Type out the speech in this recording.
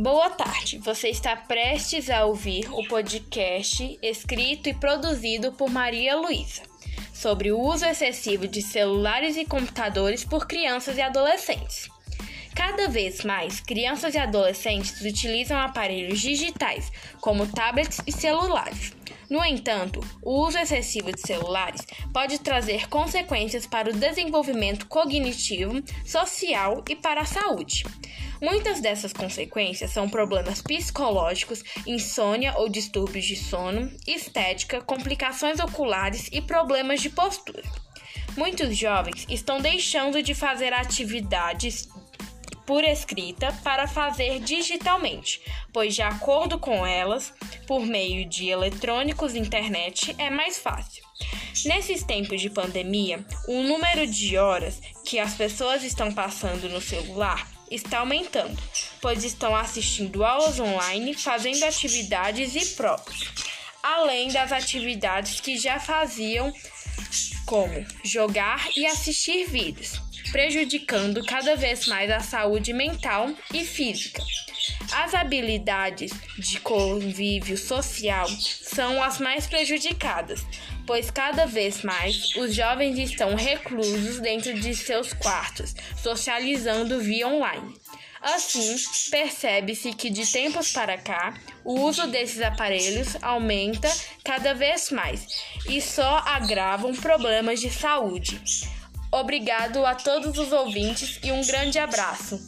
Boa tarde, você está prestes a ouvir o podcast escrito e produzido por Maria Luísa sobre o uso excessivo de celulares e computadores por crianças e adolescentes. Cada vez mais, crianças e adolescentes utilizam aparelhos digitais, como tablets e celulares. No entanto, o uso excessivo de celulares pode trazer consequências para o desenvolvimento cognitivo, social e para a saúde. Muitas dessas consequências são problemas psicológicos, insônia ou distúrbios de sono, estética, complicações oculares e problemas de postura. Muitos jovens estão deixando de fazer atividades por escrita para fazer digitalmente, pois, de acordo com elas, por meio de eletrônicos e internet é mais fácil. Nesses tempos de pandemia, o número de horas que as pessoas estão passando no celular está aumentando, pois estão assistindo aulas online, fazendo atividades e provas, além das atividades que já faziam, como jogar e assistir vídeos prejudicando cada vez mais a saúde mental e física. As habilidades de convívio social são as mais prejudicadas, pois cada vez mais os jovens estão reclusos dentro de seus quartos, socializando via online. Assim, percebe-se que de tempos para cá, o uso desses aparelhos aumenta cada vez mais e só agravam problemas de saúde. Obrigado a todos os ouvintes e um grande abraço.